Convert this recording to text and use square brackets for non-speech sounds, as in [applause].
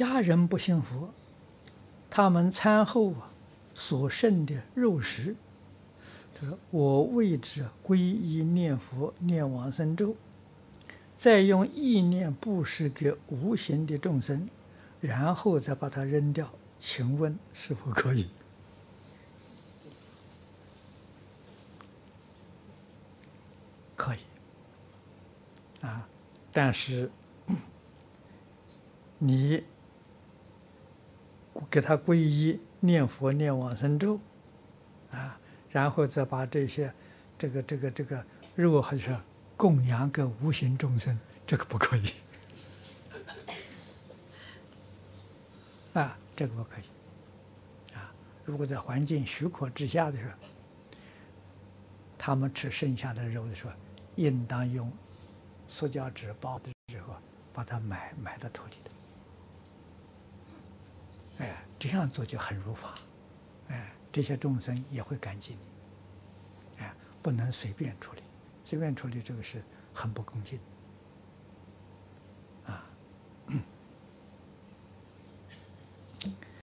家人不信佛，他们餐后啊所剩的肉食，他说我为之皈依念佛念往生咒，再用意念布施给无形的众生，然后再把它扔掉，请问是否可以？可以啊，但是你给他皈依念佛念往生咒啊，然后再把这些这个这个这个肉还是供养给无形众生，这个不可以 [laughs] 啊，这个不可以啊。如果在环境许可之下的时候，他们吃剩下的肉的时候。应当用塑胶纸包的时候，把它埋埋到土里头。这样做就很如法。哎，这些众生也会感激你。哎，不能随便处理，随便处理这个是很不恭敬。